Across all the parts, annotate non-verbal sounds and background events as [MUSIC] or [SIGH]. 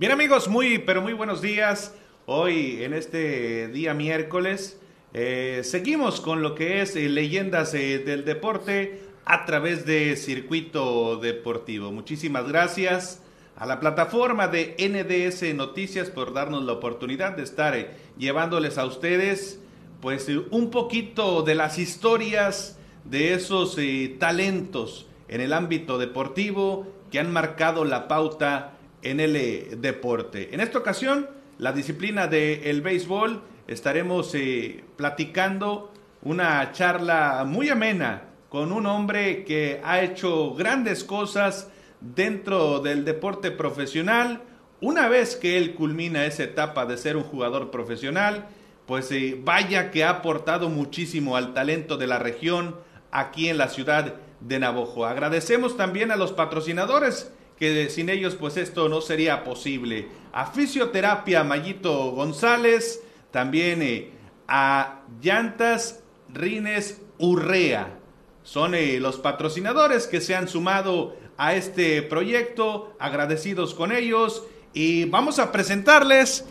Bien amigos, muy pero muy buenos días. Hoy en este día miércoles eh, seguimos con lo que es eh, leyendas eh, del deporte a través de Circuito Deportivo. Muchísimas gracias a la plataforma de NDS Noticias por darnos la oportunidad de estar llevándoles a ustedes pues un poquito de las historias de esos talentos en el ámbito deportivo que han marcado la pauta en el deporte. En esta ocasión, la disciplina del béisbol, estaremos eh, platicando una charla muy amena con un hombre que ha hecho grandes cosas dentro del deporte profesional. Una vez que él culmina esa etapa de ser un jugador profesional, pues eh, vaya que ha aportado muchísimo al talento de la región aquí en la ciudad de Navojo. Agradecemos también a los patrocinadores que sin ellos pues esto no sería posible. A Fisioterapia Mayito González, también eh, a Llantas Rines Urrea. Son eh, los patrocinadores que se han sumado a este proyecto, agradecidos con ellos y vamos a presentarles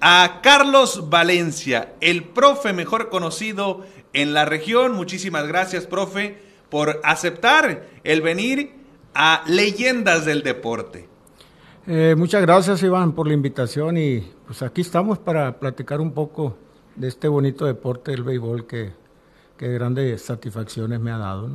a Carlos Valencia, el profe mejor conocido en la región. Muchísimas gracias, profe, por aceptar el venir a leyendas del deporte. Eh, muchas gracias Iván por la invitación y pues aquí estamos para platicar un poco de este bonito deporte del béisbol que, que grandes satisfacciones me ha dado.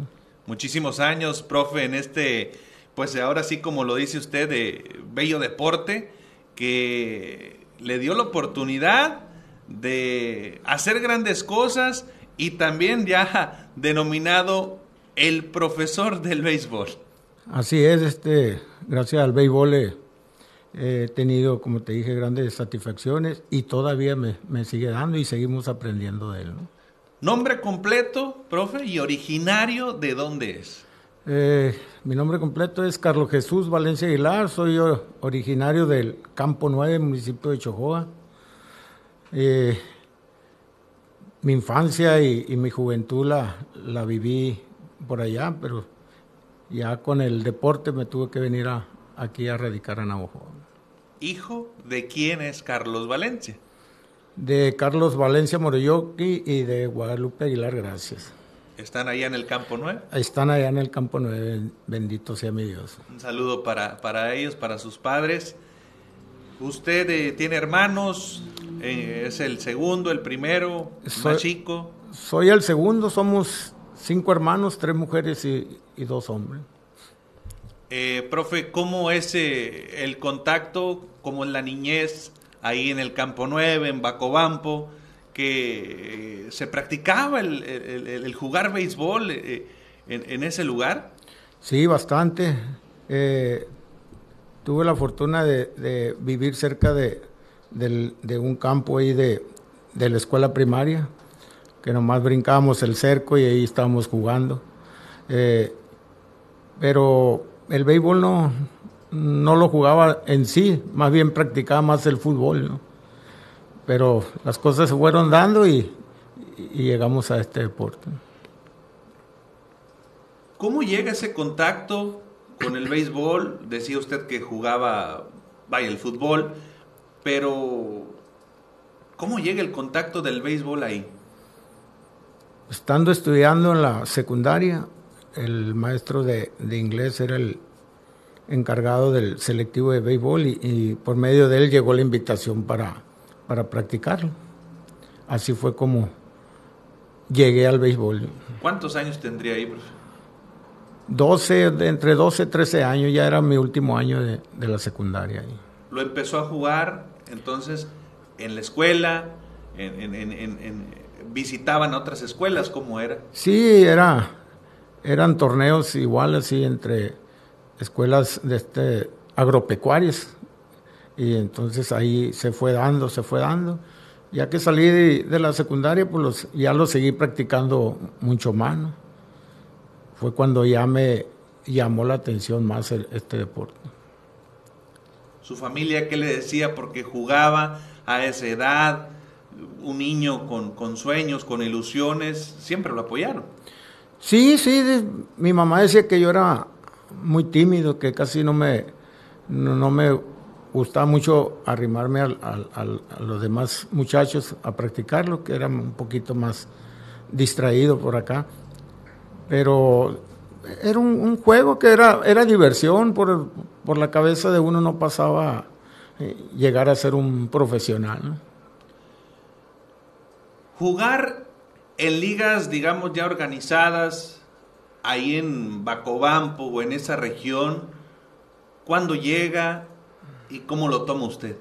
Muchísimos años, profe, en este, pues ahora sí como lo dice usted, de bello deporte que le dio la oportunidad de hacer grandes cosas y también ya [LAUGHS] denominado el profesor del béisbol. Así es, este, gracias al béisbol he, tenido, como te dije, grandes satisfacciones y todavía me, sigue dando y seguimos aprendiendo de él. Nombre completo, profe, y originario de dónde es. Eh, mi nombre completo es Carlos Jesús Valencia Aguilar, soy originario del Campo 9, municipio de Chojoa. Eh, mi infancia y, mi juventud la, la viví por allá, pero ya con el deporte me tuve que venir a, aquí a radicar a Navajo. ¿Hijo de quién es Carlos Valencia? De Carlos Valencia Moroyoki y de Guadalupe Aguilar, gracias. ¿Están allá en el Campo 9? Están allá en el Campo 9, bendito sea mi Dios. Un saludo para, para ellos, para sus padres. ¿Usted eh, tiene hermanos? Eh, ¿Es el segundo, el primero, más chico? Soy el segundo, somos cinco hermanos, tres mujeres y, dos hombres. Eh, profe, ¿cómo es eh, el contacto, como en la niñez, ahí en el Campo 9, en Bacobampo, que eh, se practicaba el, jugar béisbol en, ese lugar? Sí, bastante. tuve la fortuna de, vivir cerca de, un campo ahí de, de la escuela primaria que nomás brincábamos el cerco y ahí estábamos jugando. Eh, pero el béisbol no, no lo jugaba en sí, más bien practicaba más el fútbol, Pero las cosas se fueron dando y, llegamos a este deporte. ¿Cómo llega ese contacto con el béisbol? Decía usted que jugaba, vaya, el fútbol, pero ¿cómo llega el contacto del béisbol ahí? Estando estudiando en la secundaria, el maestro de, inglés era el encargado del selectivo de béisbol y, por medio de él llegó la invitación para, para practicarlo. Así fue como llegué al béisbol. ¿Cuántos años tendría ahí, profe? 12, entre 12 y 13 años, ya era mi último año de, la secundaria. ¿Lo empezó a jugar entonces en la escuela, en, visitaban otras escuelas, ¿cómo era? Sí, era, eran torneos iguales, sí, entre escuelas de este, agropecuarias. Y entonces ahí se fue dando, se fue dando. Ya que salí de, la secundaria, pues ya lo seguí practicando mucho más. Fue cuando ya me llamó la atención más este deporte. ¿Su familia qué le decía? Porque jugaba a esa edad, un niño con, sueños, con ilusiones, siempre lo apoyaron. Sí, sí, mi mamá decía que yo era muy tímido, que casi no me, no, me gustaba mucho arrimarme a los demás muchachos a practicarlo, que era un poquito más distraído por acá. Pero era un, juego que era, era diversión, por, por, la cabeza de uno no pasaba eh, llegar a ser un profesional. Jugar en ligas, digamos, ya organizadas, ahí en Bacobampo o en esa región, ¿cuándo llega y cómo lo toma usted?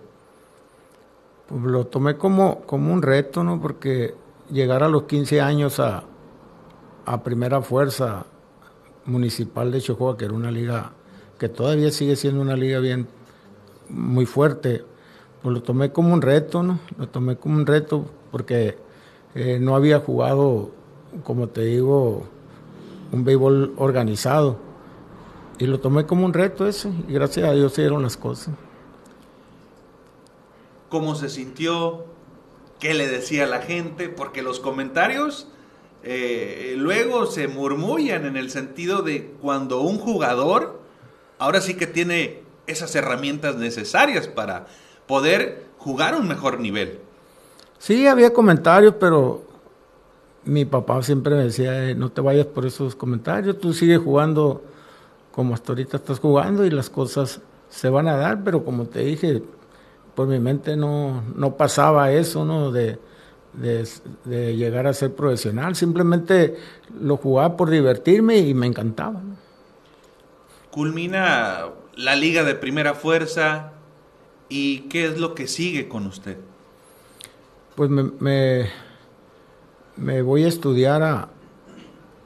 Pues lo tomé como, como un reto, ¿no? Porque llegar a los 15 años a, a primera fuerza municipal de Chocoa, que era una liga que todavía sigue siendo una liga bien muy fuerte, pues lo tomé como un reto, ¿no? Lo tomé como un reto porque eh, no había jugado, como te digo, un béisbol organizado. Y lo tomé como un reto ese, y gracias a Dios se las cosas. ¿Cómo se sintió? ¿Qué le decía la gente? Porque los comentarios eh, luego se murmullan en el sentido de cuando un jugador ahora sí que tiene esas herramientas necesarias para poder jugar un mejor nivel. Sí, había comentarios, pero mi papá siempre me decía, eh, no te vayas por esos comentarios, tú sigues jugando como hasta ahorita estás jugando y las cosas se van a dar, pero como te dije, por mi mente no, no pasaba eso, ¿no? De, de, llegar a ser profesional. Simplemente lo jugaba por divertirme y me encantaba. Culmina la liga de primera fuerza y qué es lo que sigue con usted. Pues me, me, voy a estudiar a,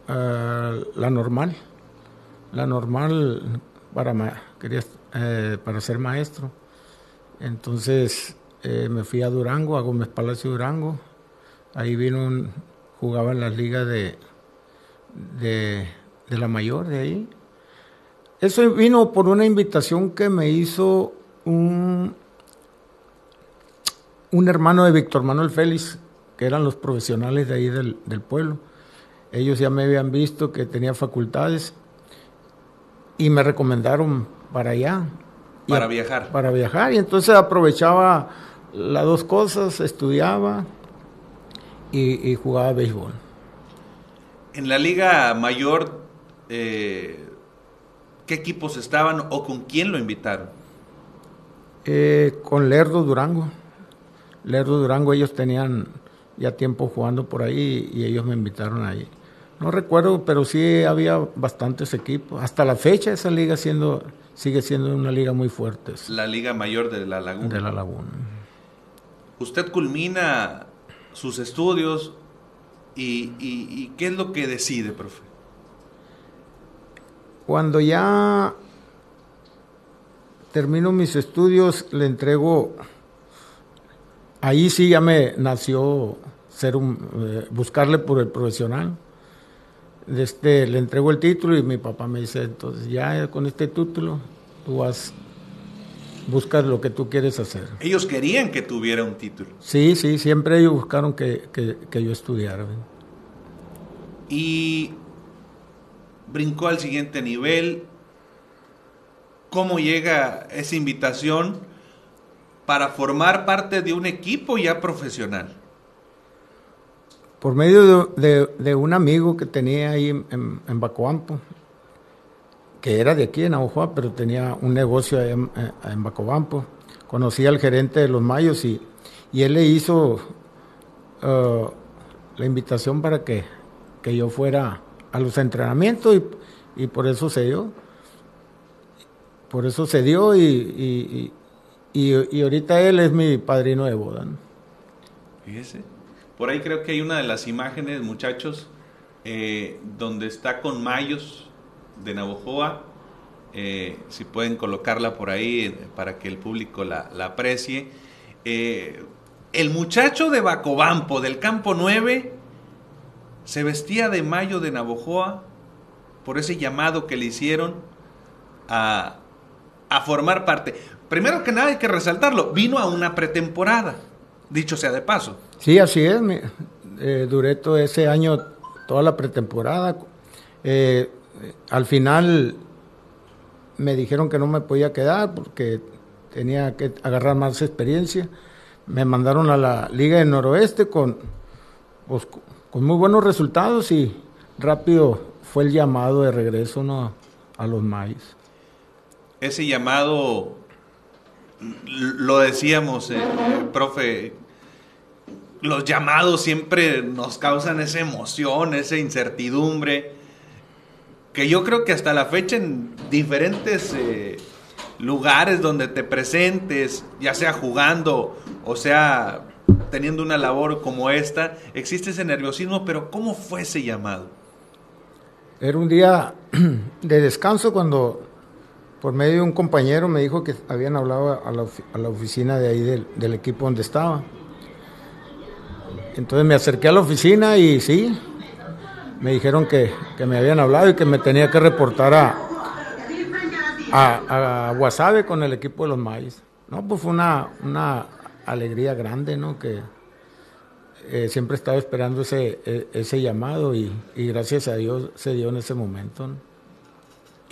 la normal, la normal para, quería, eh, para ser maestro. Entonces eh, me fui a Durango, a Gómez Palacio Durango, Ahí vino, un, jugaba en las ligas de, de, la mayor de ahí. Eso vino por una invitación que me hizo un, un hermano de Víctor Manuel Félix, que eran los profesionales de ahí del, del pueblo. Ellos ya me habían visto que tenía facultades y me recomendaron para allá. Para viajar. Para viajar. Y entonces aprovechaba las dos cosas, estudiaba y, jugaba béisbol. En la liga mayor, eh, ¿qué equipos estaban o con quién lo invitaron? Eh, con Lerdo Durango. Lerdo Durango, ellos tenían ya tiempo jugando por ahí y ellos me invitaron ahí. No recuerdo, pero sí había bastantes equipos. Hasta la fecha esa liga siendo, sigue siendo una liga muy fuerte. La liga mayor de la Laguna. De la Laguna. Usted culmina sus estudios y, qué es lo que decide, profe. Cuando ya termino mis estudios, le entrego, ahí sí ya me nació ser un, eh, buscarle por el profesional. Este, le entrego el título y mi papá me dice, entonces ya con este título tú vas buscas lo que tú quieres hacer. Ellos querían que tuviera un título. Sí, sí, siempre ellos buscaron que, yo estudiara. Y brincó al siguiente nivel. ¿Cómo llega esa invitación para formar parte de un equipo ya profesional? Por medio de, un amigo que tenía ahí en, en Bacoampo, que era de aquí en Agujoa, pero tenía un negocio en, en Bacobampo. Conocí al gerente de los Mayos y, y él le hizo uh, la invitación para que, que, yo fuera a los entrenamientos y, y, por eso se dio. Por eso se dio y, ahorita él es mi padrino de boda. Fíjese. Por ahí creo que hay una de las imágenes, muchachos, eh, donde está con Mayos de Navojoa. Eh, si pueden colocarla por ahí eh, para que el público la, aprecie. Eh, el muchacho de Bacobampo, del campo 9, se vestía de mayo de Navojoa por ese llamado que le hicieron a, a formar parte. Primero que nada hay que resaltarlo, vino a una pretemporada, dicho sea de paso. Sí, así es. duré todo ese año, toda la pretemporada. al final me dijeron que no me podía quedar porque tenía que agarrar más experiencia. Me mandaron a la Liga del Noroeste con, pues, con muy buenos resultados y rápido fue el llamado de regreso ¿no? a los Mayos. Ese llamado, lo decíamos, eh, profe, los llamados siempre nos causan esa emoción, esa incertidumbre, que yo creo que hasta la fecha en diferentes eh, lugares donde te presentes, ya sea jugando o sea teniendo una labor como esta, existe ese nerviosismo, pero ¿cómo fue ese llamado? Era un día [CLEARS THROAT] de descanso cuando por medio de un compañero me dijo que habían hablado a la, oficina de ahí del, del, equipo donde estaba. Entonces me acerqué a la oficina y sí, me dijeron que, que me habían hablado y que me tenía que reportar a, a, a Guasave con el equipo de los Mayos. No, pues fue una, una alegría grande, ¿no? Que eh, siempre estaba esperando ese, e, ese llamado y, gracias a Dios se dio en ese momento.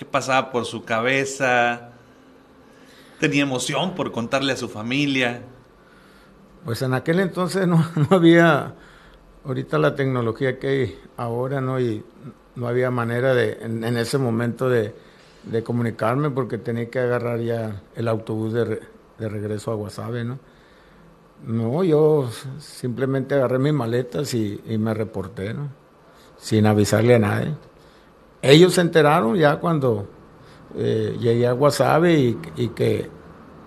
¿Qué pasaba por su cabeza? ¿Tenía emoción por contarle a su familia? Pues en aquel entonces no, [LAUGHS] había ahorita la tecnología que hay ahora, ¿no? Y no había manera de, en, ese momento de, comunicarme porque tenía que agarrar ya el autobús de, regreso a Guasave, ¿no? No, yo simplemente agarré mis maletas y, me reporté, ¿no? Sin avisarle a nadie. Ellos se enteraron ya cuando eh, llegué a Guasave y, y, que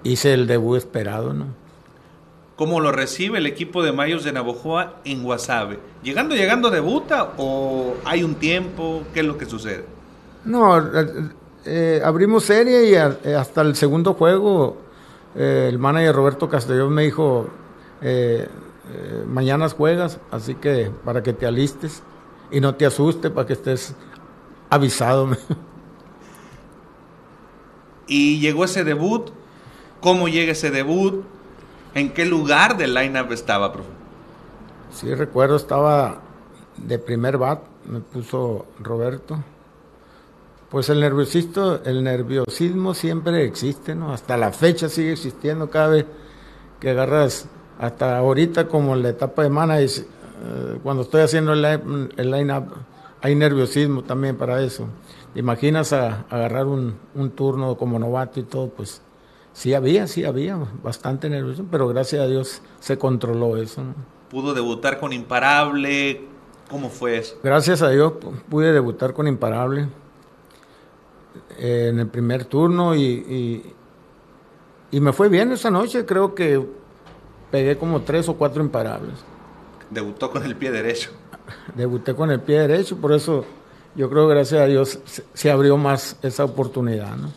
hice el debut esperado, ¿no? ¿Cómo lo recibe el equipo de Mayos de Navojoa en Guasave? ¿Llegando, llegando debuta o hay un tiempo? ¿Qué es lo que sucede? No, eh, eh, abrimos serie y hasta el segundo juego el manager Roberto Castellón me dijo, mañana juegas, así que para que te alistes y no te asustes, para que estés avisado. y llegó ese debut, ¿cómo llega ese debut? ¿En qué lugar del line-up estaba, profe? Sí, recuerdo, estaba de primer bat, me puso Roberto. Pues el nerviosismo, el nerviosismo siempre existe, ¿no? Hasta la fecha sigue existiendo cada vez que agarras hasta ahorita como en la etapa de mana, eh, cuando estoy haciendo el, line-up, hay nerviosismo también para eso. imaginas a, agarrar un, turno como novato y todo? Pues sí había, sí había, bastante nerviosismo, pero gracias a Dios se controló eso. ¿Pudo debutar con Imparable? ¿Cómo fue eso? Gracias a Dios pude debutar con Imparable eh, en el primer turno y, y me fue bien esa noche, creo que pegué como tres o cuatro imparables. Debutó con el pie derecho. Debuté con el pie derecho, por eso yo creo que gracias a Dios se, abrió más esa oportunidad, ¿no?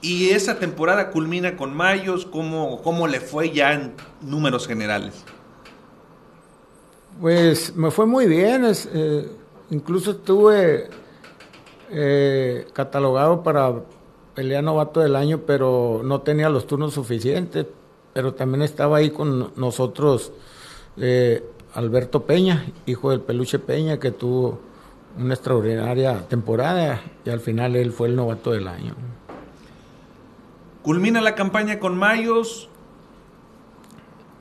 Y esa temporada culmina con Mayos, ¿cómo, cómo le fue ya en números generales? Pues me fue muy bien, eh, incluso estuve eh, catalogado para pelear novato del año, pero no tenía los turnos suficientes pero también estaba ahí con nosotros eh, Alberto Peña, hijo del Peluche Peña, que tuvo una extraordinaria temporada y al final él fue el novato del año. Culmina la campaña con Mayos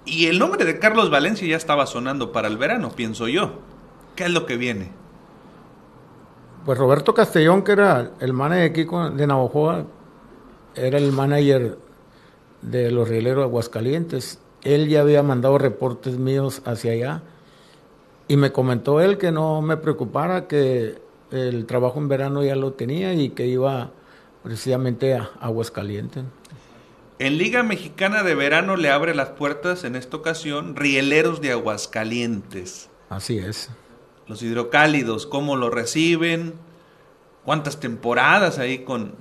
y el nombre de Carlos Valencia ya estaba sonando para el verano, pienso yo. ¿Qué es lo que viene? Pues Roberto Castellón, que era el manager aquí de Navajoa, era el manager de los rieleros Aguascalientes. Él ya había mandado reportes míos hacia allá y me comentó él que no me preocupara, que el trabajo en verano ya lo tenía y que iba precisamente a Aguascalientes. En Liga Mexicana de Verano le abre las puertas en esta ocasión Rieleros de Aguascalientes. Así es. Los hidrocálidos, ¿cómo lo reciben? ¿Cuántas temporadas ahí con,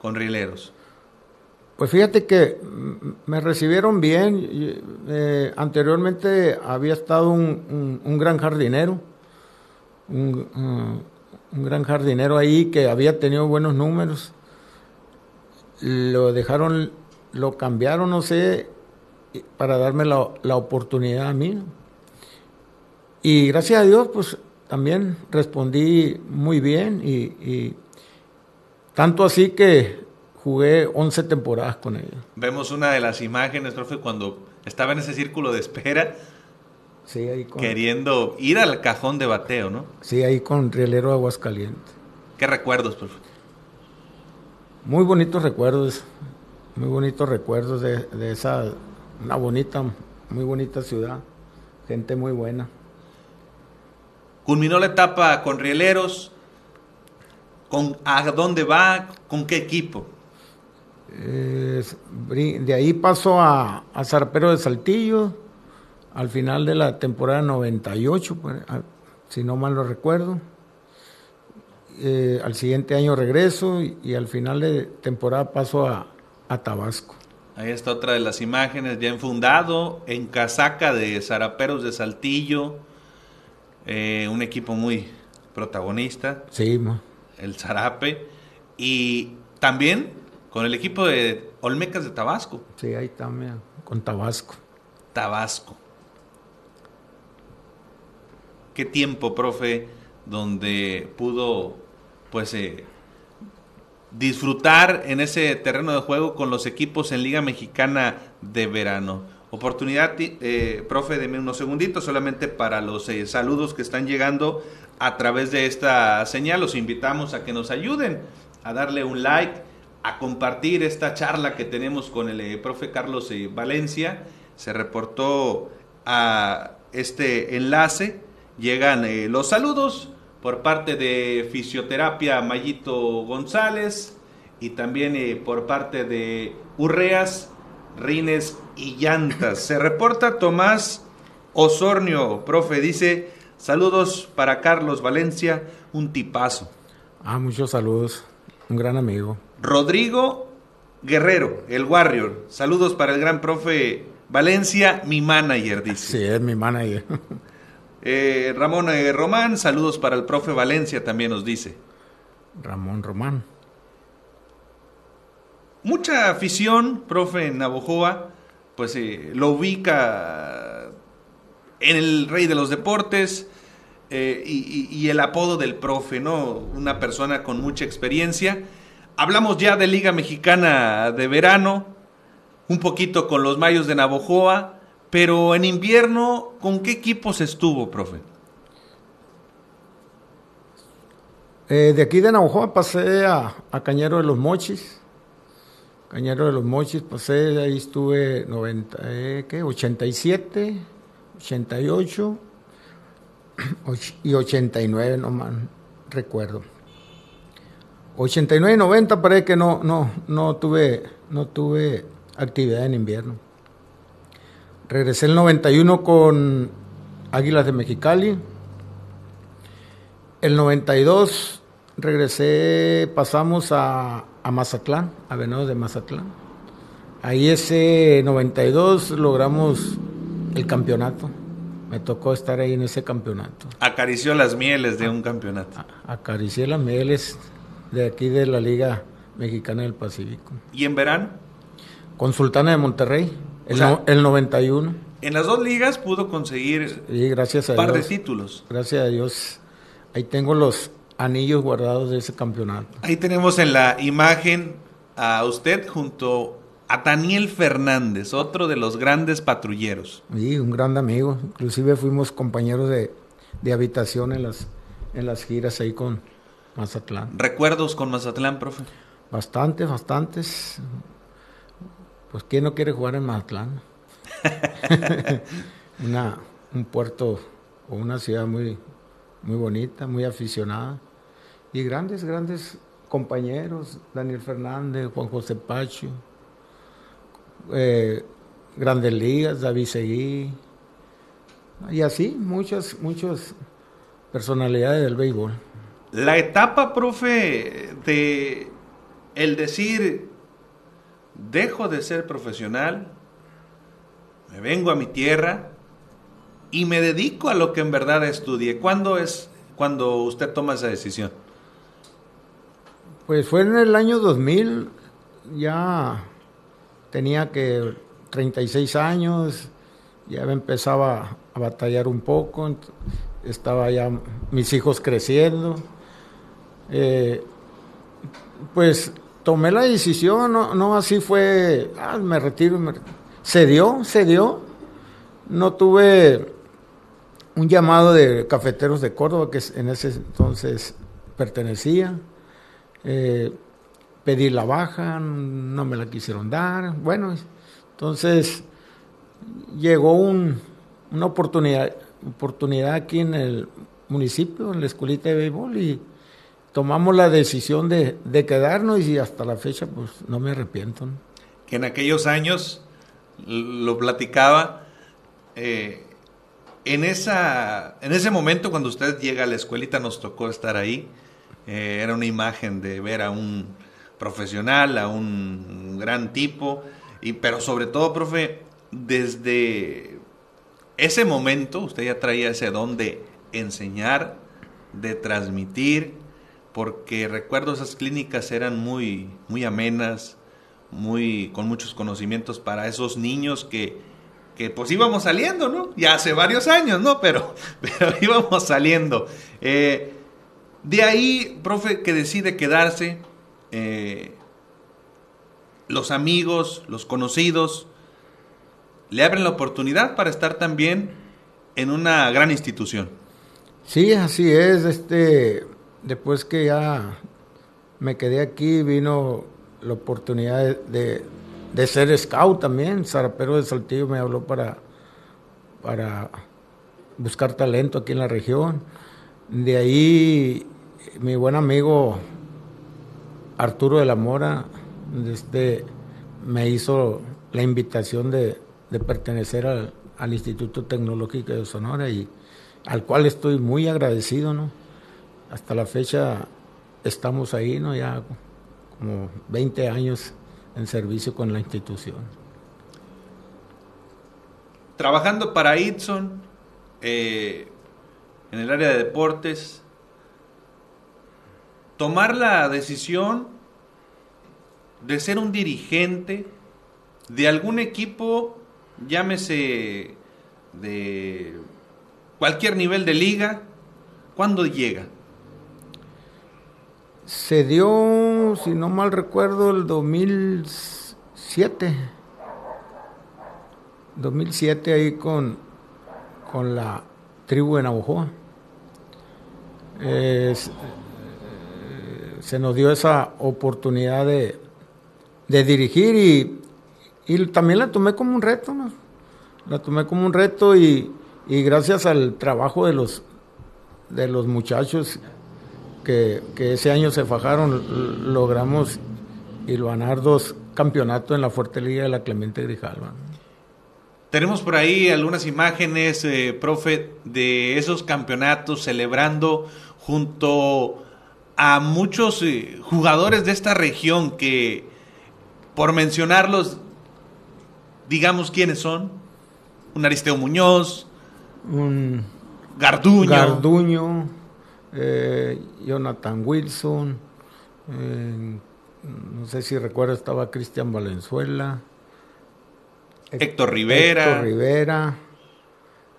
con Rieleros? Pues fíjate que me recibieron bien. Eh, anteriormente había estado un, gran jardinero, un, gran jardinero ahí que había tenido buenos números. Lo dejaron, lo cambiaron, no sé, para darme la, oportunidad a mí. Y gracias a Dios, pues también respondí muy bien y tanto así que jugué 11 temporadas con ellos. Vemos una de las imágenes, profe, cuando estaba en ese círculo de espera, Sí, ahí con, queriendo ir al cajón de bateo, ¿no? sí, ahí con Rielero Aguascalientes. ¿Qué recuerdos, profe? Muy bonitos recuerdos, muy bonitos recuerdos de, de esa, una bonita, muy bonita ciudad, gente muy buena. Culminó la etapa con Rieleros. ¿Con, ¿A dónde va? ¿Con qué equipo? Eh, de ahí pasó a, a Zarpero de Saltillo, al final de la temporada 98, pues, si no mal lo recuerdo. Eh, al siguiente año regreso y, y al final de temporada paso a, a Tabasco. Ahí está otra de las imágenes, ya enfundado en casaca de Zaraperos de Saltillo, eh, un equipo muy protagonista, Sí, ma. el Zarape, y también con el equipo de Olmecas de Tabasco, sí, ahí también, con Tabasco. Tabasco. Qué tiempo, profe, donde pudo, pues, eh, disfrutar en ese terreno de juego con los equipos en Liga Mexicana de verano. Oportunidad, eh, profe, deme unos segunditos solamente para los eh, saludos que están llegando a través de esta señal. Los invitamos a que nos ayuden a darle un like, a compartir esta charla que tenemos con el eh, profe Carlos eh, Valencia. Se reportó a este enlace. Llegan eh, los saludos por parte de Fisioterapia Mayito González y también por parte de Urreas, Rines y Llantas. Se reporta Tomás Osornio, profe, dice, saludos para Carlos Valencia, un tipazo. Ah, muchos saludos, un gran amigo. Rodrigo Guerrero, el Warrior, saludos para el gran profe Valencia, mi manager, dice. Sí, es mi manager. Eh, Ramón eh, Román, saludos para el profe Valencia, también nos dice. Ramón Román. Mucha afición, profe, en Navojoa, pues eh, lo ubica en el rey de los deportes eh, y, y- y el apodo del profe, ¿no? Una persona con mucha experiencia. Hablamos ya de Liga Mexicana de verano, un poquito con los Mayos de Navojoa, pero en invierno, ¿con qué equipos estuvo, profe? Eh, de aquí de Navajo pasé a, Cañero de los Mochis. Cañero de los Mochis pasé, ahí estuve 90, eh, ¿qué? 87, 88 [CLEARS THROAT] och- y 89, no mal recuerdo. 89 y 90 parece que no, no, no, tuve, no tuve actividad en invierno. Regresé el 91 con Águilas de Mexicali. El 92 regresé, pasamos a, a Mazatlán, a Venados de Mazatlán. Ahí ese 92 logramos el campeonato. Me tocó estar ahí en ese campeonato. Acarició las mieles de un campeonato. A- Acaricié las mieles de aquí de la Liga Mexicana del Pacífico. ¿Y en verano? Con Sultana de Monterrey, el, sea- no- el 91. En las dos ligas pudo conseguir Y gracias a un par de Dios. títulos. Gracias a Dios. Ahí tengo los anillos guardados de ese campeonato. Ahí tenemos en la imagen a usted junto a Daniel Fernández, otro de los grandes patrulleros. Y un gran amigo. Inclusive fuimos compañeros de, de habitación en las, en las giras ahí con Mazatlán. ¿Recuerdos con Mazatlán, profe? Bastantes, bastantes. Pues ¿quién no quiere jugar en Mazatlán? [LAUGHS] una, un puerto o una ciudad muy, muy bonita, muy aficionada. Y grandes, grandes compañeros. Daniel Fernández, Juan José Pacho. eh, grandes ligas, David Seguí. Y así, muchas, muchas personalidades del béisbol. La etapa, profe, de el decir, dejo de ser profesional, me vengo a mi tierra y me dedico a lo que en verdad estudié. ¿Cuándo es cuando usted toma esa decisión? Pues fue en el año 2000, ya tenía que 36 años, ya empezaba a batallar un poco, estaba ya mis hijos creciendo. Eh, pues tomé la decisión, no, no así fue, ah, me retiro, me se dio, se dio. No tuve un llamado de cafeteros de Córdoba, que en ese entonces pertenecía. Eh, pedí la baja, no me la quisieron dar. Bueno, entonces llegó una oportunidad, oportunidad aquí en el municipio, en la escuelita de béisbol, y tomamos la decisión de, quedarnos y hasta la fecha pues no me arrepiento. Que en aquellos años, lo platicaba, eh, en, esa, en ese momento cuando usted llega a la escuelita nos tocó estar ahí, eh, era una imagen de ver a un profesional, a un gran tipo, y, pero sobre todo, profe, desde ese momento usted ya traía ese don de enseñar, de transmitir, porque recuerdo esas clínicas eran muy, muy amenas, muy, con muchos conocimientos para esos niños que, que pues íbamos saliendo, ¿no? Ya hace varios años, ¿no? Pero, [LAUGHS] pero íbamos saliendo. Eh, de ahí, profe, que decide quedarse, eh, los amigos, los conocidos, le abren la oportunidad para estar también en una gran institución. Sí, así es. Este, después que ya me quedé aquí, vino la oportunidad de, ser scout también. Sarapero de Saltillo me habló para, para buscar talento aquí en la región. De ahí mi buen amigo Arturo de la Mora este, me hizo la invitación de, pertenecer al, al, Instituto Tecnológico de Sonora y al cual estoy muy agradecido, ¿no? Hasta la fecha estamos ahí, ¿no? Ya como 20 años en servicio con la institución. Trabajando para Itson eh, en el área de deportes, tomar la decisión de ser un dirigente de algún equipo, llámese de cualquier nivel de liga, ¿cuándo llega? Se dio, si no mal recuerdo, el 2007. 2007 ahí con, con la tribu de Navajoa. Eh, se nos dio esa oportunidad de, dirigir y, y, también la tomé como un reto, ¿no? La tomé como un reto y, y gracias al trabajo de los, de los muchachos que, ese año se fajaron, logramos ganar dos campeonatos en la Fuerte Liga de la Clemente Grijalva. Tenemos por ahí algunas imágenes, eh, profe, de esos campeonatos celebrando junto a muchos eh, jugadores de esta región que, por mencionarlos, digamos quiénes son. Un Aristeo Muñoz, un Garduño. Garduño eh, Jonathan Wilson, eh, no sé si recuerdo, estaba Cristian Valenzuela, Héctor Rivera, Héctor Rivera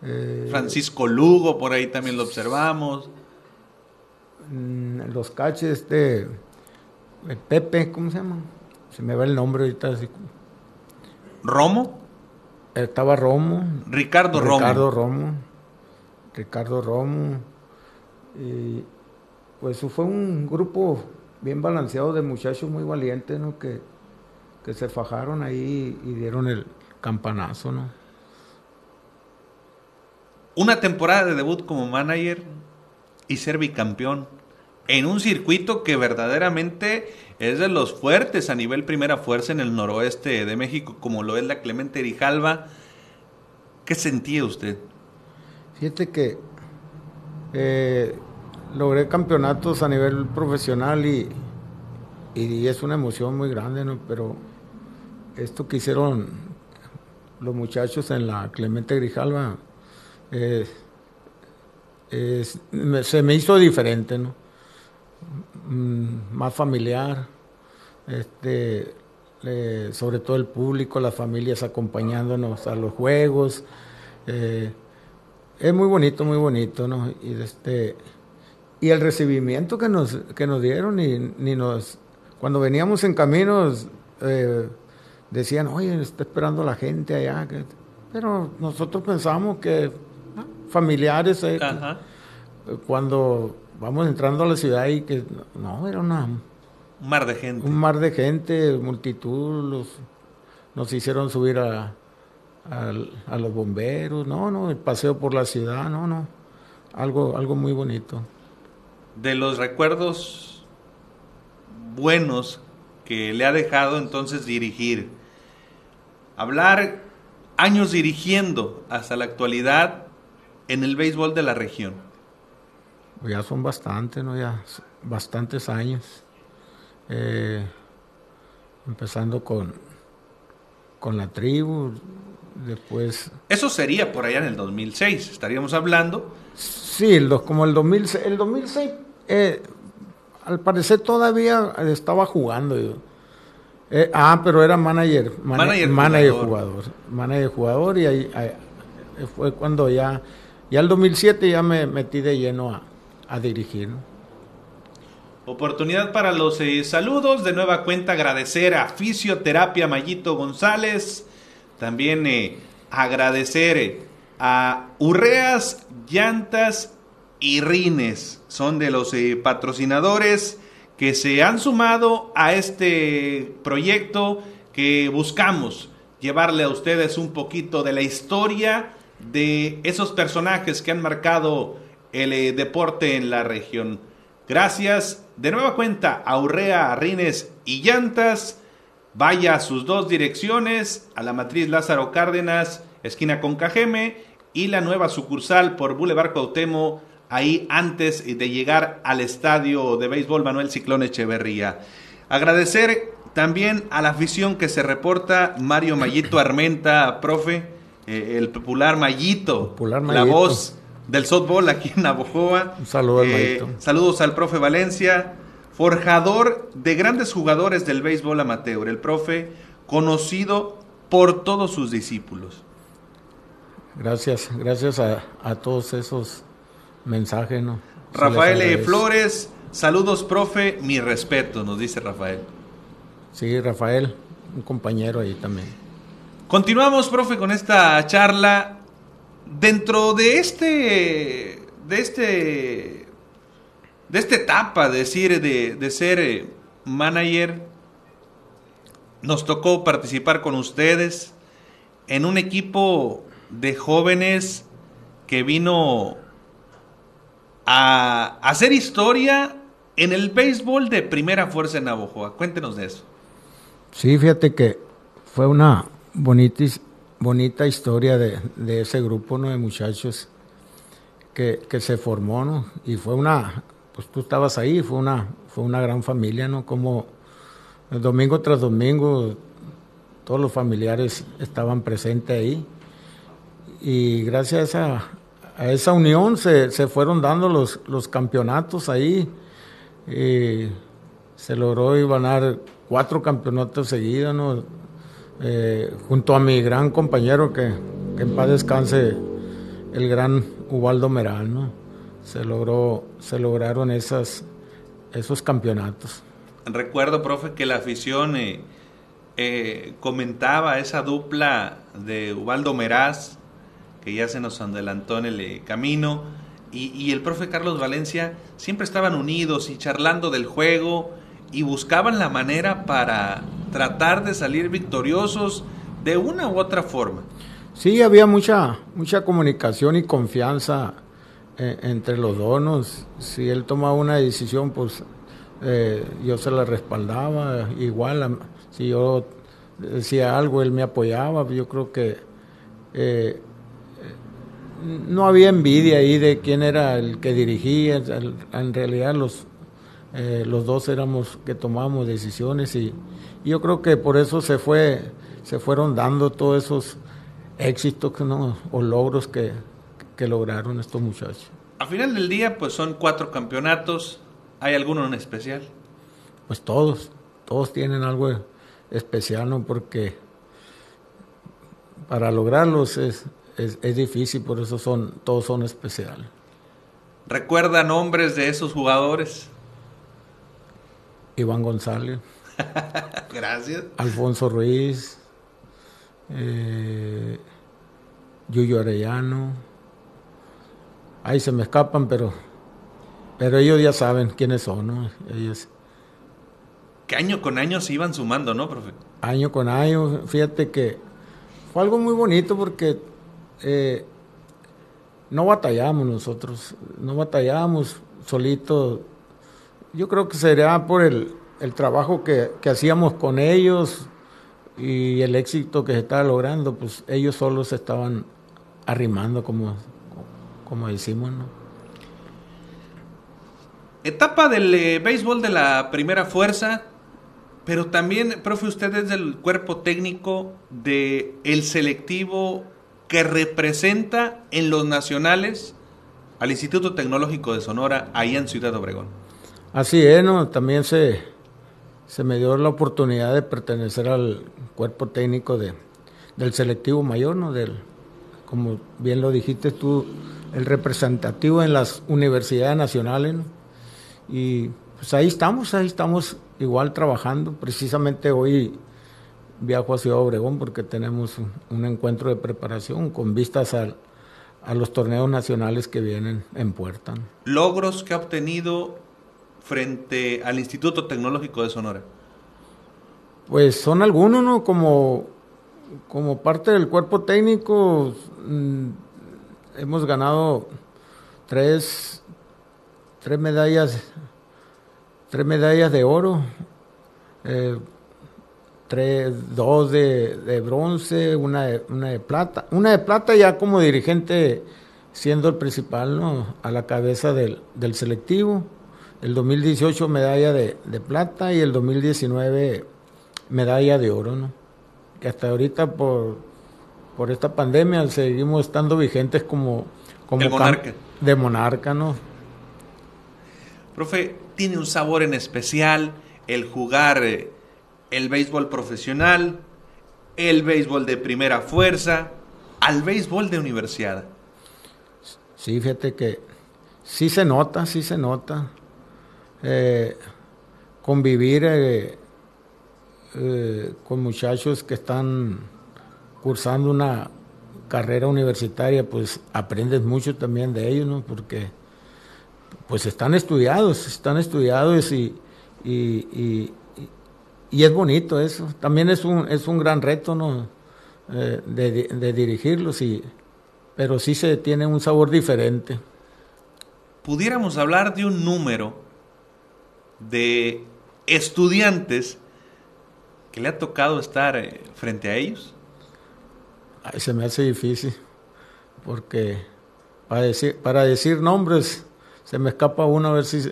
eh, Francisco Lugo, por ahí también lo observamos. Mm, los caches de Pepe, ¿cómo se llama? Se me va el nombre ahorita. ¿Romo? Estaba Romo. Ricardo Romo. Ricardo Romo. Ricardo Romo. Y pues fue un grupo bien balanceado de muchachos muy valientes, ¿no? Que, que se fajaron ahí y dieron el campanazo, ¿no? Una temporada de debut como manager y ser bicampeón en un circuito que verdaderamente es de los fuertes a nivel primera fuerza en el noroeste de México, como lo es la Clemente Grijalva. ¿Qué sentía usted? Fíjate que eh, logré campeonatos a nivel profesional y, y, es una emoción muy grande, ¿no? Pero esto que hicieron los muchachos en la Clemente Grijalva eh, se me hizo diferente, ¿no? Mm, más familiar, este, sobre todo el público, las familias acompañándonos a los juegos. Eh, es muy bonito, muy bonito, ¿no? Y este y el recibimiento que nos que nos dieron y ni nos cuando veníamos en caminos, eh, decían, oye, está esperando la gente allá. Pero nosotros pensamos que familiares, eh, cuando vamos entrando a la ciudad y que no, era una... Un mar de gente. Un mar de gente, multitud, los, nos hicieron subir a, a, los bomberos, no, no, el paseo por la ciudad, no, no, algo, algo muy bonito. De los recuerdos buenos que le ha dejado entonces dirigir, hablar años dirigiendo hasta la actualidad en el béisbol de la región. Ya son bastantes, ¿no? Ya bastantes años. Eh, empezando con, con la tribu, después... Eso sería por allá en el 2006, estaríamos hablando. Sí, el, como el 2006, el 2006 eh, al parecer todavía estaba jugando. Eh, ah, pero era manager, manager, manager, jugador. Manager jugador y ahí, fue cuando ya, ya el 2007 ya me metí de lleno a, a dirigir. Oportunidad para los eh, saludos. De nueva cuenta agradecer a Fisioterapia Mayito González. También eh, agradecer eh, a Urreas, Llantas y Rines. Son de los patrocinadores que se han sumado a este proyecto que buscamos llevarle a ustedes un poquito de la historia de esos personajes que han marcado el deporte en la región. Gracias de nueva cuenta a Urrea, Rines y Llantas. Vaya a sus dos direcciones, a la matriz Lázaro Cárdenas, esquina con Cajeme, y la nueva sucursal por Boulevard Cuauhtémoc, ahí antes de llegar al estadio de béisbol Manuel Ciclón Echeverría. Agradecer también a la afición que se reporta, Mario Mayito Armenta, profe, eh, el popular Mayito, popular Mayito, la voz del softball aquí en Navojoa. Un saludo eh, Saludos al profe Valencia, forjador de grandes jugadores del béisbol amateur, el profe conocido por todos sus discípulos. Gracias, gracias a, todos esos mensajes, ¿no? Rafael e. Flores, saludos, profe, mi respeto, nos dice Rafael. Sí, Rafael, un compañero ahí también. Continuamos, profe, con esta charla dentro de este, de este, de esta etapa, de decir, de, ser eh, manager, nos tocó participar con ustedes en un equipo de jóvenes que vino a hacer historia en el béisbol de primera fuerza en Navojoa. Cuéntenos de eso. Sí, fíjate que fue una bonita bonita historia de, ese grupo ¿no? de muchachos que, se formó, ¿no? Y fue una, pues tú estabas ahí, fue una, fue una gran familia, ¿no? Como domingo tras domingo todos los familiares estaban presentes ahí. Y gracias a, esa unión se, fueron dando los, los campeonatos ahí. Y se logró ganar cuatro campeonatos seguidos, ¿no? Eh, junto a mi gran compañero que, en paz descanse, el gran Ubaldo Meral, ¿no? Se logró, se lograron esas, esos campeonatos. Recuerdo, profe, que la afición eh, eh, comentaba esa dupla de Ubaldo Meraz, que ya se nos adelantó en el camino, y, y, el profe Carlos Valencia siempre estaban unidos y charlando del juego y buscaban la manera para tratar de salir victoriosos de una u otra forma. Sí, había mucha, mucha comunicación y confianza eh, entre los donos. Si él tomaba una decisión, pues eh, yo se la respaldaba. Igual, si yo decía algo, él me apoyaba. Yo creo que eh, no había envidia ahí de quién era el que dirigía. En realidad los, los dos éramos que tomábamos decisiones y yo creo que por eso se fue, se fueron dando todos esos éxitos ¿no? o logros que, lograron estos muchachos. A final del día, pues son cuatro campeonatos. ¿Hay alguno en especial? Pues todos, todos tienen algo especial, ¿no? Porque para lograrlos es, es, difícil, por eso son, todos son especiales. ¿Recuerda nombres de esos jugadores? Iván González. [LAUGHS] Gracias. Alfonso Ruiz. Eh, Yuyo Arellano. Ahí se me escapan, pero, pero ellos ya saben quiénes son, ¿no? Ellos. Que año con año se iban sumando, ¿no, profe? Año con año. Fíjate que fue algo muy bonito porque eh, no batallamos nosotros, no batallamos solitos. Yo creo que sería por el, el trabajo que, que, hacíamos con ellos y el éxito que se estaba logrando, pues ellos solos se estaban arrimando, como, como decimos, ¿no? Etapa del eh, béisbol de la primera fuerza, pero también, profe, usted es del cuerpo técnico del el selectivo que representa en los nacionales al Instituto Tecnológico de Sonora, ahí en Ciudad Obregón. Así es, ¿no? También se, se me dio la oportunidad de pertenecer al cuerpo técnico de, del selectivo mayor, ¿no? Del, como bien lo dijiste tú, el representativo en las universidades nacionales, ¿no? Y pues ahí estamos, ahí estamos igual trabajando. Precisamente hoy viajo a Ciudad Obregón porque tenemos un, un encuentro de preparación con vistas al, a los torneos nacionales que vienen en puerta. Logros que ha obtenido frente al Instituto Tecnológico de Sonora. Pues son algunos, ¿no? Como, como parte del cuerpo técnico mmm, hemos ganado tres, tres medallas, tres medallas de oro. Eh, tres, dos de, de bronce, una de, una de, plata. Una de plata ya como dirigente siendo el principal, ¿no? A la cabeza del, del selectivo. El 2018 medalla de, de, plata y el 2019 medalla de oro, ¿no? Que hasta ahorita por, por esta pandemia seguimos estando vigentes como, como el monarca. de monarca, ¿no? Profe, tiene un sabor en especial el jugar... Eh, el béisbol profesional, el béisbol de primera fuerza, al béisbol de universidad. Sí, fíjate que sí se nota, sí se nota. Eh, convivir eh, eh, con muchachos que están cursando una carrera universitaria, pues aprendes mucho también de ellos, ¿no? Porque pues están estudiados, están estudiados y, y, y es bonito eso. También es un, es un gran reto, ¿no? Eh, de, de, dirigirlos, y, pero sí se tiene un sabor diferente. Pudiéramos hablar de un número de estudiantes que le ha tocado estar eh, frente a ellos. Ay, se me hace difícil, porque para decir, para decir nombres se me escapa uno a ver si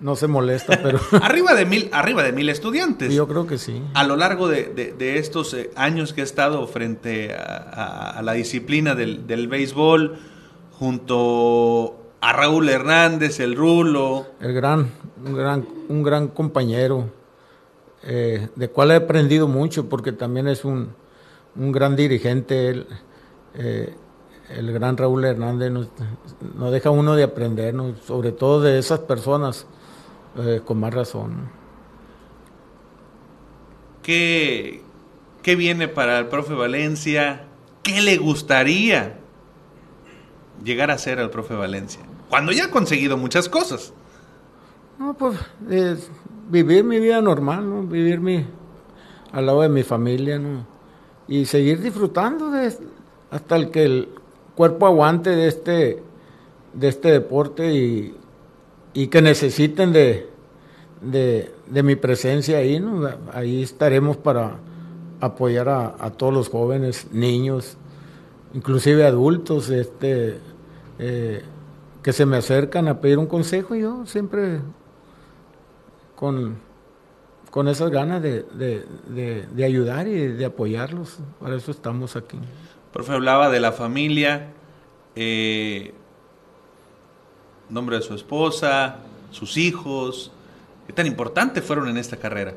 no se molesta, [LAUGHS] pero... arriba, de mil, arriba de mil estudiantes. Yo creo que sí. A lo largo de, de, de estos eh, años que he estado frente a, a, a la disciplina del, del, béisbol, junto a Raúl Hernández, el Rulo. El gran, un gran, un gran compañero, eh, de cual he aprendido mucho, porque también es un, un gran dirigente. Él, eh, el gran Raúl Hernández nos, nos, deja uno de aprender, ¿no? sobre todo de esas personas eh, con más razón. ¿Qué, ¿Qué viene para el profe Valencia? ¿Qué le gustaría llegar a ser al profe Valencia? Cuando ya ha conseguido muchas cosas. No, pues eh, vivir mi vida normal, ¿no? Vivir mi, al lado de mi familia, ¿no? Y seguir disfrutando de, hasta el que el cuerpo aguante de este, de este deporte y, y que necesiten de, de, mi presencia ahí, ¿no? Ahí estaremos para apoyar a, todos los jóvenes, niños, inclusive adultos, este, eh, que se me acercan a pedir un consejo, yo siempre con, con esas ganas de, de, de, de ayudar y de apoyarlos, para eso estamos aquí. Profe, hablaba de la familia, eh, nombre de su esposa, sus hijos. ¿Qué tan importantes fueron en esta carrera?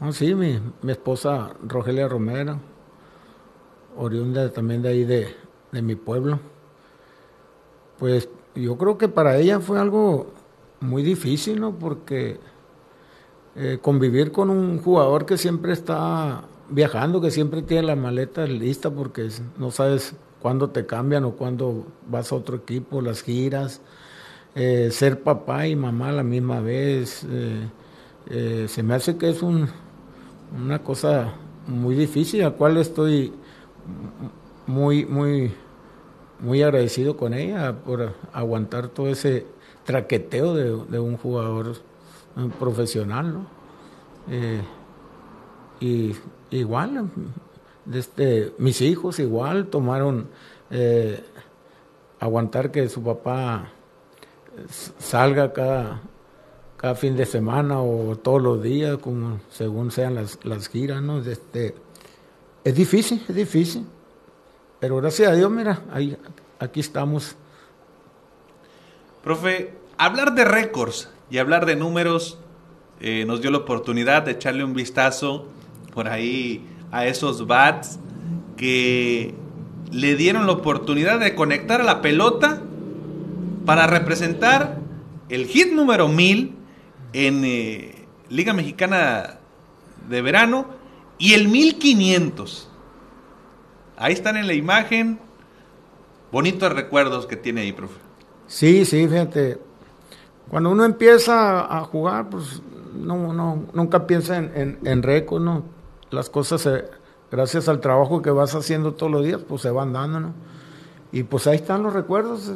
Oh, sí, mi, mi, esposa Rogelia Romero, oriunda también de ahí de, de, mi pueblo. Pues yo creo que para ella fue algo muy difícil, ¿no? Porque eh, convivir con un jugador que siempre está viajando, que siempre tiene la maleta lista porque no sabes cuándo te cambian o cuándo vas a otro equipo, las giras, eh, ser papá y mamá a la misma vez. Eh, se me hace que es un, una cosa muy difícil, a la cual estoy muy, muy, muy agradecido con ella por aguantar todo ese traqueteo de, un jugador profesional, ¿no? Eh, y igual, este, mis hijos igual tomaron eh, aguantar que su papá salga cada, cada fin de semana o todos los días, como según sean las, las giras, ¿no? Este, es difícil, es difícil. Pero gracias a Dios, mira, ahí, aquí estamos. Profe, hablar de récords y hablar de números eh, nos dio la oportunidad de echarle un vistazo por ahí a esos bats que le dieron la oportunidad de conectar a la pelota para representar el hit número 1000 en eh, Liga Mexicana de Verano y el 1500. Ahí están en la imagen. Bonitos recuerdos que tiene ahí, profe. Sí, sí, fíjate. Cuando uno empieza a jugar, pues no, no, nunca piensa en, en, récord, ¿no? Las cosas, gracias al trabajo que vas haciendo todos los días, pues se van dando, ¿no? Y pues ahí están los recuerdos.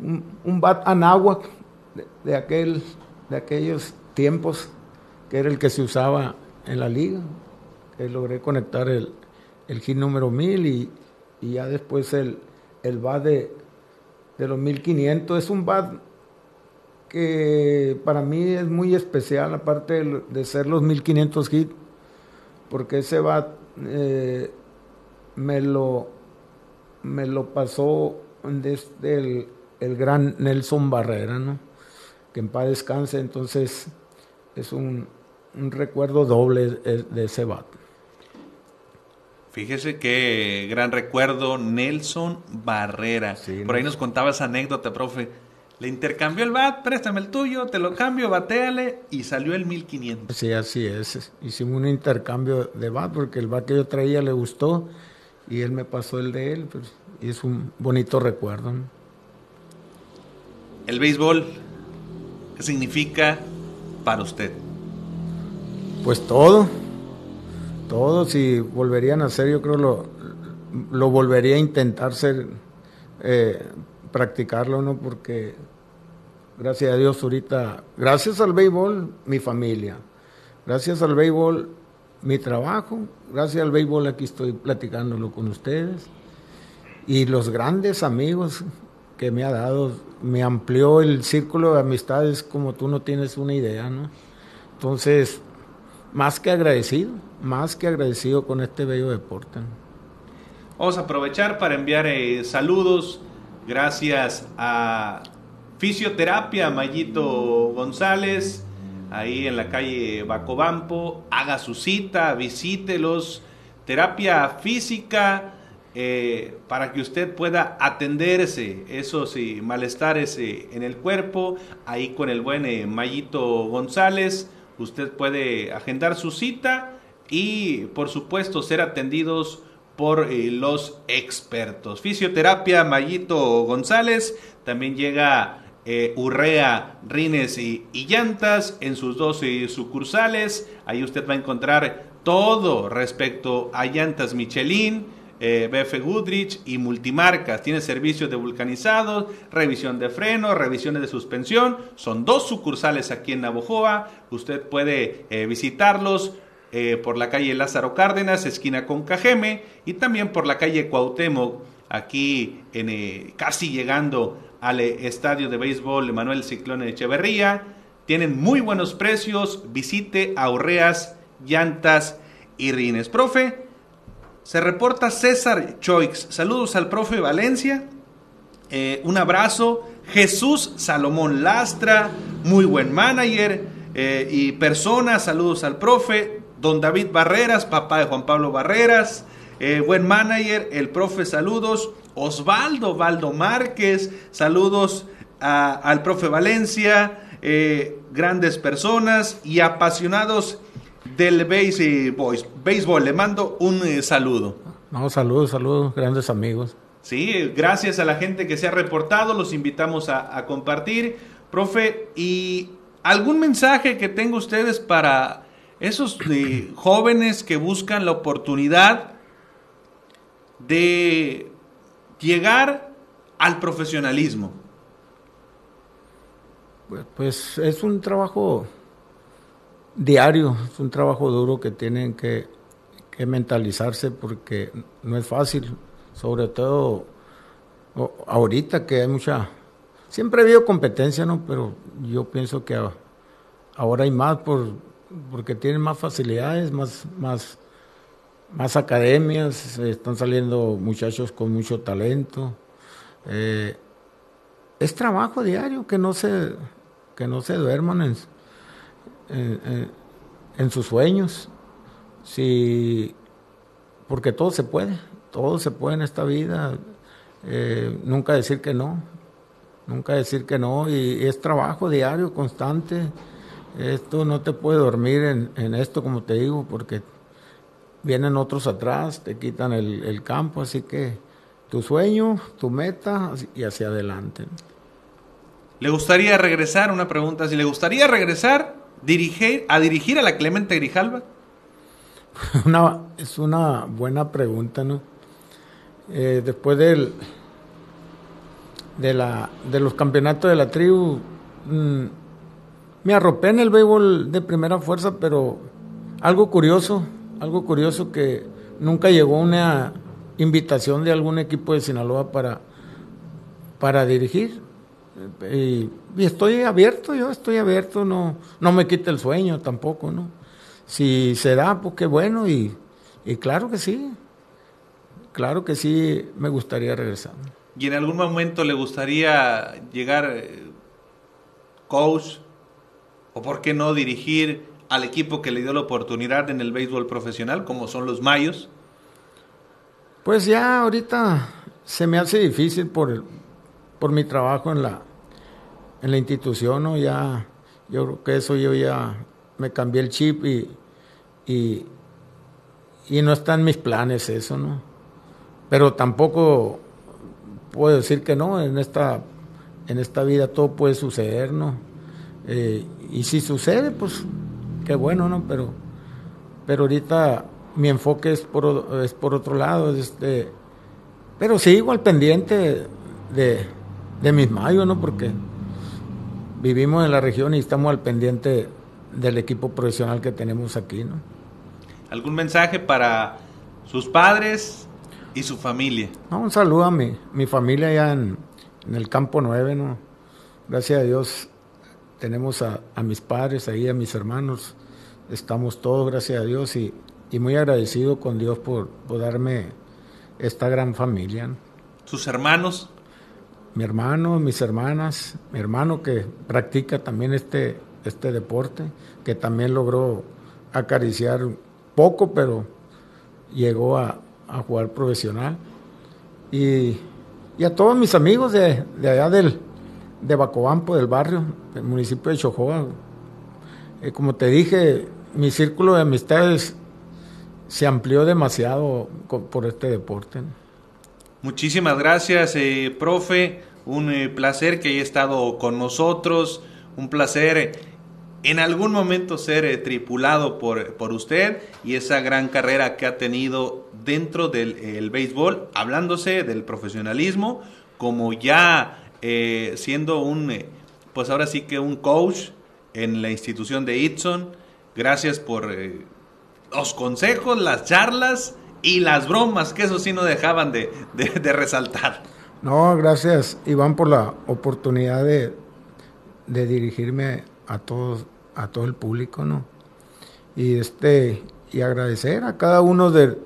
Un, bat anáhuac de, de, aquel, de aquellos tiempos, que era el que se usaba en la liga, que logré conectar el, el hit número 1000 y, ya después el, el BAT de, de los 1500. Es un BAT que para mí es muy especial, aparte de, ser los 1500 hits, porque ese BAT eh, me, lo, me lo pasó desde el, el gran Nelson Barrera, ¿no? que en paz descanse, entonces es un, un recuerdo doble de ese BAT. Fíjese qué gran recuerdo, Nelson Barrera. Por ahí nos contaba esa anécdota, profe. Le intercambió el bat, préstame el tuyo, te lo cambio, bateale y salió el 1500. Sí, así es. Hicimos un intercambio de bat porque el bat que yo traía le gustó y él me pasó el de él. Pues, y es un bonito recuerdo. El béisbol, ¿qué significa para usted? Pues todo todo, si volverían a hacer, yo creo lo, lo volvería a intentar ser, eh, practicarlo, ¿no? Porque gracias a Dios ahorita, gracias al béisbol, mi familia, gracias al béisbol, mi trabajo, gracias al béisbol aquí estoy platicándolo con ustedes y los grandes amigos que me ha dado, me amplió el círculo de amistades como tú no tienes una idea, ¿no? Entonces, más que agradecido, más que agradecido con este bello deporte. Vamos a aprovechar para enviar eh, saludos, gracias a Fisioterapia Mayito González, ahí en la calle Bacobampo, haga su cita, visítelos, terapia física, eh, para que usted pueda atenderse esos malestares eh, en el cuerpo, ahí con el buen Mayito González usted puede agendar su cita y por supuesto ser atendidos por eh, los expertos. Fisioterapia Mayito González, también llega eh, Urrea, Rines y, Llantas en sus dos eh, sucursales. Ahí usted va a encontrar todo respecto a llantas Michelin, eh, BF Goodrich y multimarcas. Tiene servicios de vulcanizado, revisión de freno, revisiones de suspensión. Son dos sucursales aquí en Navojoa. Usted puede visitarlos eh, por la calle Lázaro Cárdenas, esquina con Cajeme, y también por la calle Cuauhtémoc, aquí en, casi llegando al estadio de béisbol Manuel Ciclón Echeverría. Tienen muy buenos precios. Visite Aurreas, Llantas y Rines. Profe, se reporta César Choix. Saludos al profe Valencia. Eh, un abrazo. Jesús Salomón Lastra, muy buen manager eh, y persona. Saludos al profe. Don David Barreras, papá de Juan Pablo Barreras. Eh, buen manager, el profe, saludos. Osvaldo Valdo Márquez, saludos al profe Valencia. eh, grandes personas y apasionados del béisbol. Le mando un eh, saludo. No, saludos, saludos, grandes amigos. Sí, gracias a la gente que se ha reportado, los invitamos a, compartir. Profe, ¿y algún mensaje que tenga ustedes para esos eh, jóvenes que buscan la oportunidad de llegar al profesionalismo? Pues, es un trabajo diario, es un trabajo duro que tienen que, mentalizarse porque no es fácil, sobre todo ahorita que hay mucha... Siempre ha habido competencia, ¿no? Pero yo pienso que ahora hay más por, porque tienen más facilidades, más, más, más academias, están saliendo muchachos con mucho talento. Eh, es trabajo diario, que no se, que no se duerman en, en, sus sueños. Si, porque todo se puede, todo se puede en esta vida. Eh, nunca decir que no, nunca decir que no, y, es trabajo diario, constante. Esto no te puede dormir en, en, esto, como te digo, porque vienen otros atrás, te quitan el, el campo, así que tu sueño, tu meta y hacia adelante. ¿Le gustaría regresar? Una pregunta, si le gustaría regresar dirigir, a dirigir a la Clemente Grijalva. [LAUGHS] Una, es una buena pregunta, ¿no? Eh, después del, de, la, de los campeonatos de la tribu, mm, me arropé en el béisbol de primera fuerza, pero algo curioso, algo curioso que nunca llegó una invitación de algún equipo de Sinaloa para, para dirigir. Y, estoy abierto, yo estoy abierto, no, no me quita el sueño tampoco, ¿no? Si se da, pues qué bueno, y, y claro que sí, claro que sí me gustaría regresar. ¿Y en algún momento le gustaría llegar eh, coach o por qué no dirigir al equipo que le dio la oportunidad en el béisbol profesional, como son los Mayos? Pues ya ahorita se me hace difícil por, por mi trabajo en la, en la institución, ¿no? Ya, yo creo que eso yo ya me cambié el chip y, y, y no está en mis planes eso, ¿no? Pero tampoco puedo decir que no, en esta, en esta vida todo puede suceder, ¿no? Eh, y si sucede, pues qué bueno, ¿no? Pero, pero ahorita mi enfoque es por, es por otro lado. Este, pero sigo al pendiente de, de mis mayos, ¿no? Porque vivimos en la región y estamos al pendiente del equipo profesional que tenemos aquí, ¿no? ¿Algún mensaje para sus padres y su familia? un saludo a mi, mi familia allá en, en, el Campo 9, ¿no? Gracias a Dios tenemos a, a mis padres ahí, a mis hermanos. Estamos todos, gracias a Dios, y y muy agradecido con Dios por, darme esta gran familia. ¿Sus hermanos? Mi hermano, mis hermanas, mi hermano que practica también este, este deporte, que también logró acariciar poco, pero llegó a, jugar profesional. Y, a todos mis amigos de, allá del, de Bacobampo, del barrio, del municipio de Chojoa. Eh, como te dije, mi círculo de amistades se amplió demasiado por este deporte. Muchísimas gracias, eh, profe. Un eh, placer que haya estado con nosotros. Un placer en algún momento ser eh, tripulado por, por, usted y esa gran carrera que ha tenido dentro del béisbol, hablándose del profesionalismo, como ya siendo un, pues ahora sí que un coach en la institución de Itson. Gracias por los consejos, las charlas y las bromas, que eso sí no dejaban de, resaltar. No, gracias Iván por la oportunidad de, dirigirme a todos, a todo el público, ¿no? Y este, y agradecer a cada uno de,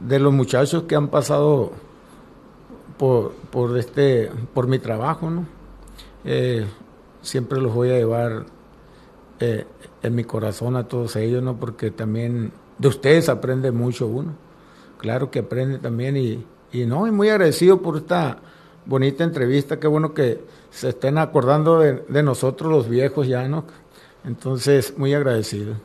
los muchachos que han pasado por, por este, por mi trabajo, ¿no? Eh, siempre los voy a llevar eh, en mi corazón a todos ellos, ¿no? Porque también de ustedes aprende mucho uno. Claro que aprende también y, no, y muy agradecido por esta bonita entrevista, qué bueno que se estén acordando de, de nosotros los viejos ya, ¿no? Entonces, muy agradecido.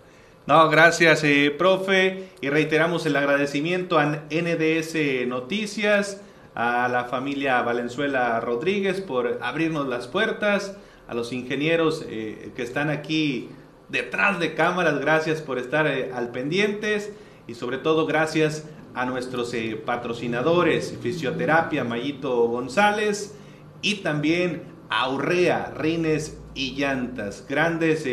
No, gracias, eh, profe. Y reiteramos el agradecimiento a NDS Noticias, a la familia Valenzuela Rodríguez por abrirnos las puertas, a los ingenieros eh, que están aquí detrás de cámaras, gracias por estar eh, al pendientes y sobre todo gracias a nuestros patrocinadores, Fisioterapia Mayito González y también a Urrea, Reines y Llantas, grandes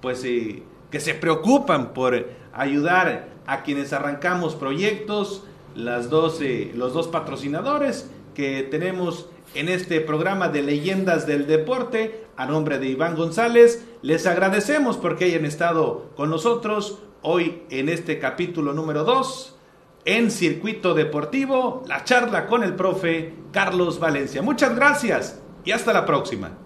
pues que se preocupan por ayudar a quienes arrancamos proyectos, las dos, los dos patrocinadores que tenemos en este programa de leyendas del deporte a nombre de Iván González. Les agradecemos porque hayan estado con nosotros hoy en este capítulo número 2 en Circuito Deportivo, la charla con el profe Carlos Valencia. Muchas gracias y hasta la próxima.